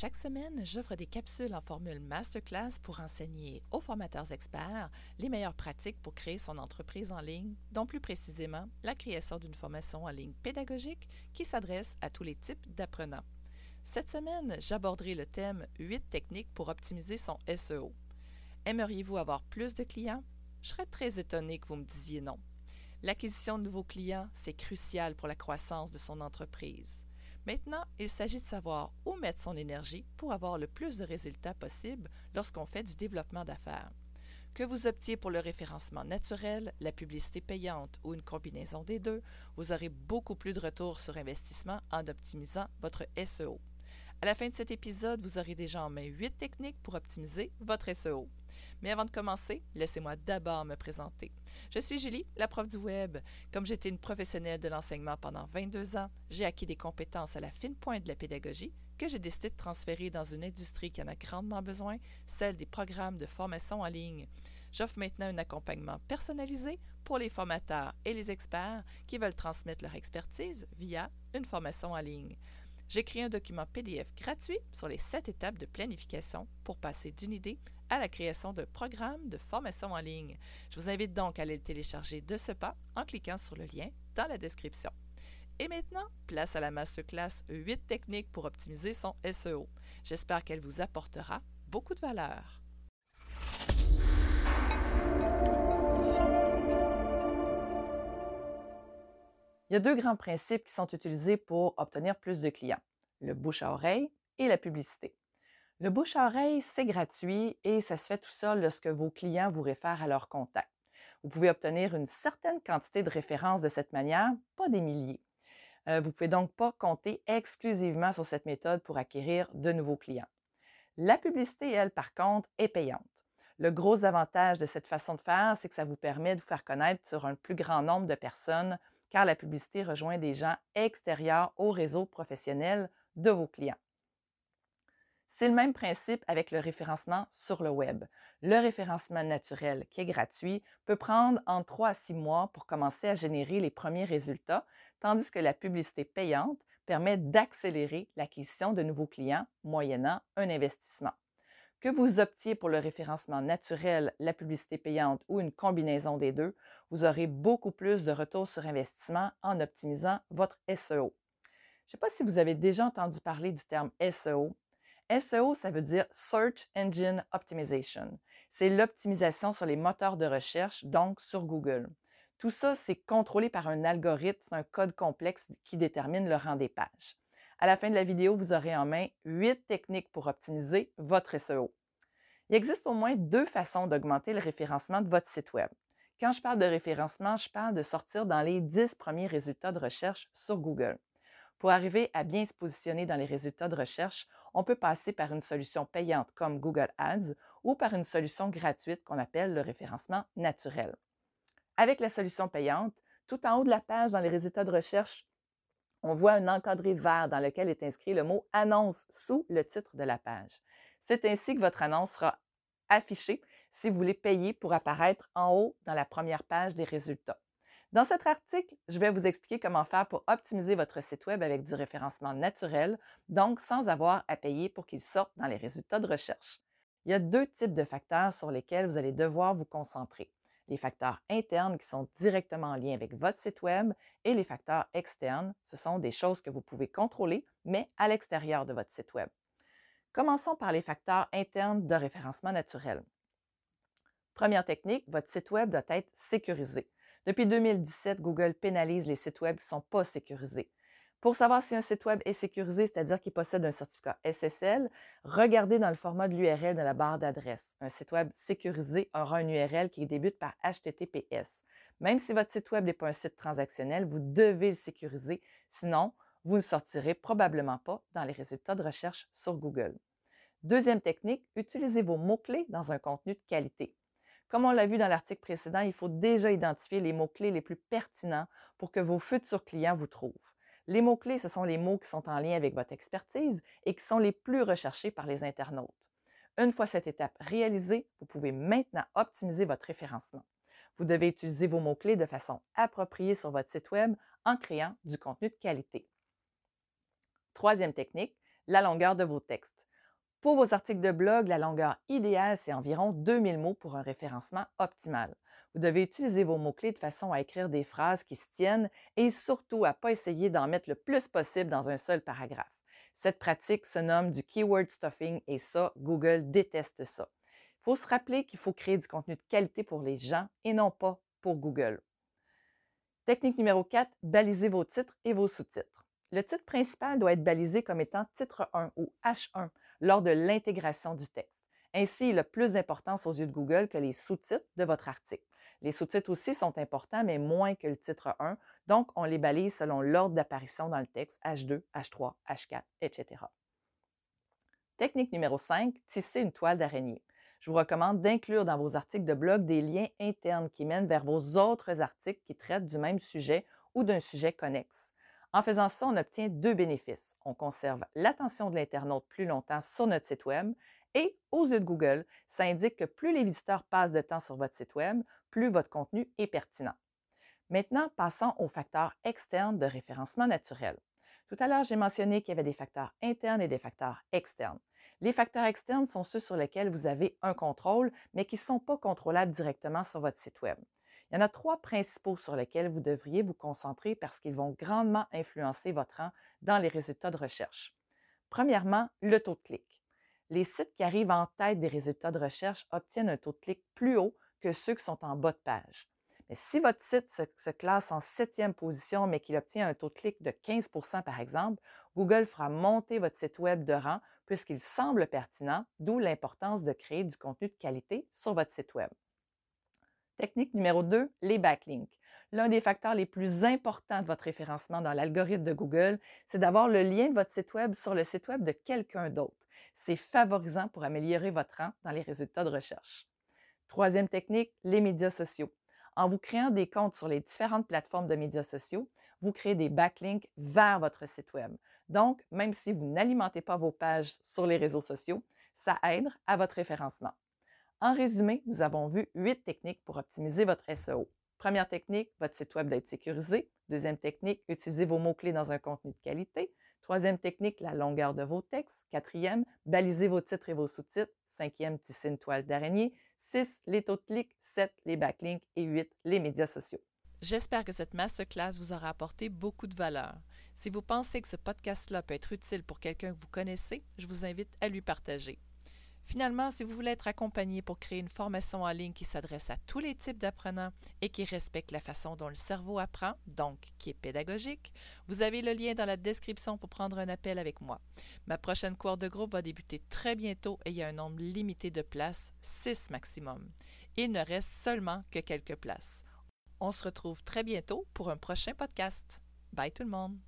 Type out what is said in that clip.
chaque semaine, j'offre des capsules en formule masterclass pour enseigner aux formateurs experts les meilleures pratiques pour créer son entreprise en ligne, dont plus précisément la création d'une formation en ligne pédagogique qui s'adresse à tous les types d'apprenants. Cette semaine, j'aborderai le thème 8 techniques pour optimiser son SEO. Aimeriez-vous avoir plus de clients? Je serais très étonné que vous me disiez non. L'acquisition de nouveaux clients, c'est crucial pour la croissance de son entreprise. Maintenant, il s'agit de savoir où mettre son énergie pour avoir le plus de résultats possible lorsqu'on fait du développement d'affaires. Que vous optiez pour le référencement naturel, la publicité payante ou une combinaison des deux, vous aurez beaucoup plus de retour sur investissement en optimisant votre SEO. À la fin de cet épisode, vous aurez déjà en main 8 techniques pour optimiser votre SEO. Mais avant de commencer, laissez-moi d'abord me présenter. Je suis Julie, la prof du web. Comme j'étais une professionnelle de l'enseignement pendant 22 ans, j'ai acquis des compétences à la fine pointe de la pédagogie que j'ai décidé de transférer dans une industrie qui en a grandement besoin, celle des programmes de formation en ligne. J'offre maintenant un accompagnement personnalisé pour les formateurs et les experts qui veulent transmettre leur expertise via une formation en ligne. J'ai créé un document PDF gratuit sur les sept étapes de planification pour passer d'une idée à la création d'un programme de formation en ligne. Je vous invite donc à aller le télécharger de ce pas en cliquant sur le lien dans la description. Et maintenant, place à la masterclass 8 techniques pour optimiser son SEO. J'espère qu'elle vous apportera beaucoup de valeur. Il y a deux grands principes qui sont utilisés pour obtenir plus de clients, le bouche à oreille et la publicité. Le bouche à oreille, c'est gratuit et ça se fait tout seul lorsque vos clients vous réfèrent à leur contact. Vous pouvez obtenir une certaine quantité de références de cette manière, pas des milliers. Euh, vous ne pouvez donc pas compter exclusivement sur cette méthode pour acquérir de nouveaux clients. La publicité, elle, par contre, est payante. Le gros avantage de cette façon de faire, c'est que ça vous permet de vous faire connaître sur un plus grand nombre de personnes car la publicité rejoint des gens extérieurs au réseau professionnel de vos clients. C'est le même principe avec le référencement sur le web. Le référencement naturel, qui est gratuit, peut prendre entre 3 à 6 mois pour commencer à générer les premiers résultats, tandis que la publicité payante permet d'accélérer l'acquisition de nouveaux clients moyennant un investissement. Que vous optiez pour le référencement naturel, la publicité payante ou une combinaison des deux, vous aurez beaucoup plus de retour sur investissement en optimisant votre SEO. Je ne sais pas si vous avez déjà entendu parler du terme SEO. SEO, ça veut dire Search Engine Optimization. C'est l'optimisation sur les moteurs de recherche, donc sur Google. Tout ça, c'est contrôlé par un algorithme, un code complexe qui détermine le rang des pages. À la fin de la vidéo, vous aurez en main 8 techniques pour optimiser votre SEO. Il existe au moins deux façons d'augmenter le référencement de votre site Web. Quand je parle de référencement, je parle de sortir dans les 10 premiers résultats de recherche sur Google. Pour arriver à bien se positionner dans les résultats de recherche, on peut passer par une solution payante comme Google Ads ou par une solution gratuite qu'on appelle le référencement naturel. Avec la solution payante, tout en haut de la page dans les résultats de recherche, on voit un encadré vert dans lequel est inscrit le mot annonce sous le titre de la page. C'est ainsi que votre annonce sera affichée si vous voulez payer pour apparaître en haut dans la première page des résultats. Dans cet article, je vais vous expliquer comment faire pour optimiser votre site Web avec du référencement naturel, donc sans avoir à payer pour qu'il sorte dans les résultats de recherche. Il y a deux types de facteurs sur lesquels vous allez devoir vous concentrer les facteurs internes qui sont directement en lien avec votre site Web et les facteurs externes, ce sont des choses que vous pouvez contrôler, mais à l'extérieur de votre site Web. Commençons par les facteurs internes de référencement naturel. Première technique, votre site Web doit être sécurisé. Depuis 2017, Google pénalise les sites Web qui ne sont pas sécurisés. Pour savoir si un site Web est sécurisé, c'est-à-dire qu'il possède un certificat SSL, regardez dans le format de l'URL de la barre d'adresse. Un site Web sécurisé aura un URL qui débute par HTTPS. Même si votre site Web n'est pas un site transactionnel, vous devez le sécuriser, sinon vous ne sortirez probablement pas dans les résultats de recherche sur Google. Deuxième technique, utilisez vos mots-clés dans un contenu de qualité. Comme on l'a vu dans l'article précédent, il faut déjà identifier les mots-clés les plus pertinents pour que vos futurs clients vous trouvent. Les mots-clés, ce sont les mots qui sont en lien avec votre expertise et qui sont les plus recherchés par les internautes. Une fois cette étape réalisée, vous pouvez maintenant optimiser votre référencement. Vous devez utiliser vos mots-clés de façon appropriée sur votre site Web en créant du contenu de qualité. Troisième technique, la longueur de vos textes. Pour vos articles de blog, la longueur idéale, c'est environ 2000 mots pour un référencement optimal. Vous devez utiliser vos mots-clés de façon à écrire des phrases qui se tiennent et surtout à ne pas essayer d'en mettre le plus possible dans un seul paragraphe. Cette pratique se nomme du keyword stuffing et ça, Google déteste ça. Il faut se rappeler qu'il faut créer du contenu de qualité pour les gens et non pas pour Google. Technique numéro 4, balisez vos titres et vos sous-titres. Le titre principal doit être balisé comme étant titre 1 ou H1 lors de l'intégration du texte. Ainsi, il a plus d'importance aux yeux de Google que les sous-titres de votre article. Les sous-titres aussi sont importants, mais moins que le titre 1, donc on les balise selon l'ordre d'apparition dans le texte H2, H3, H4, etc. Technique numéro 5, tisser une toile d'araignée. Je vous recommande d'inclure dans vos articles de blog des liens internes qui mènent vers vos autres articles qui traitent du même sujet ou d'un sujet connexe. En faisant ça, on obtient deux bénéfices. On conserve l'attention de l'internaute plus longtemps sur notre site Web et, aux yeux de Google, ça indique que plus les visiteurs passent de temps sur votre site Web, plus votre contenu est pertinent. Maintenant, passons aux facteurs externes de référencement naturel. Tout à l'heure, j'ai mentionné qu'il y avait des facteurs internes et des facteurs externes. Les facteurs externes sont ceux sur lesquels vous avez un contrôle, mais qui ne sont pas contrôlables directement sur votre site Web. Il y en a trois principaux sur lesquels vous devriez vous concentrer parce qu'ils vont grandement influencer votre rang dans les résultats de recherche. Premièrement, le taux de clic. Les sites qui arrivent en tête des résultats de recherche obtiennent un taux de clic plus haut que ceux qui sont en bas de page. Mais si votre site se, classe en septième position, mais qu'il obtient un taux de clic de 15% par exemple, Google fera monter votre site Web de rang puisqu'il semble pertinent, d'où l'importance de créer du contenu de qualité sur votre site Web. Technique numéro 2, les backlinks. L'un des facteurs les plus importants de votre référencement dans l'algorithme de Google, c'est d'avoir le lien de votre site Web sur le site Web de quelqu'un d'autre. C'est favorisant pour améliorer votre rang dans les résultats de recherche. Troisième technique, les médias sociaux. En vous créant des comptes sur les différentes plateformes de médias sociaux, vous créez des backlinks vers votre site Web. Donc, même si vous n'alimentez pas vos pages sur les réseaux sociaux, ça aide à votre référencement. En résumé, nous avons vu huit techniques pour optimiser votre SEO. Première technique, votre site Web doit être sécurisé. Deuxième technique, utilisez vos mots-clés dans un contenu de qualité. Troisième technique, la longueur de vos textes. Quatrième, balisez vos titres et vos sous-titres. Cinquième, tisser une toile d'araignée. Six, les taux de clic. Sept, les backlinks. Et huit, les médias sociaux. J'espère que cette masterclass vous aura apporté beaucoup de valeur. Si vous pensez que ce podcast-là peut être utile pour quelqu'un que vous connaissez, je vous invite à lui partager. Finalement, si vous voulez être accompagné pour créer une formation en ligne qui s'adresse à tous les types d'apprenants et qui respecte la façon dont le cerveau apprend, donc qui est pédagogique, vous avez le lien dans la description pour prendre un appel avec moi. Ma prochaine course de groupe va débuter très bientôt et il y a un nombre limité de places, 6 maximum. Il ne reste seulement que quelques places. On se retrouve très bientôt pour un prochain podcast. Bye tout le monde!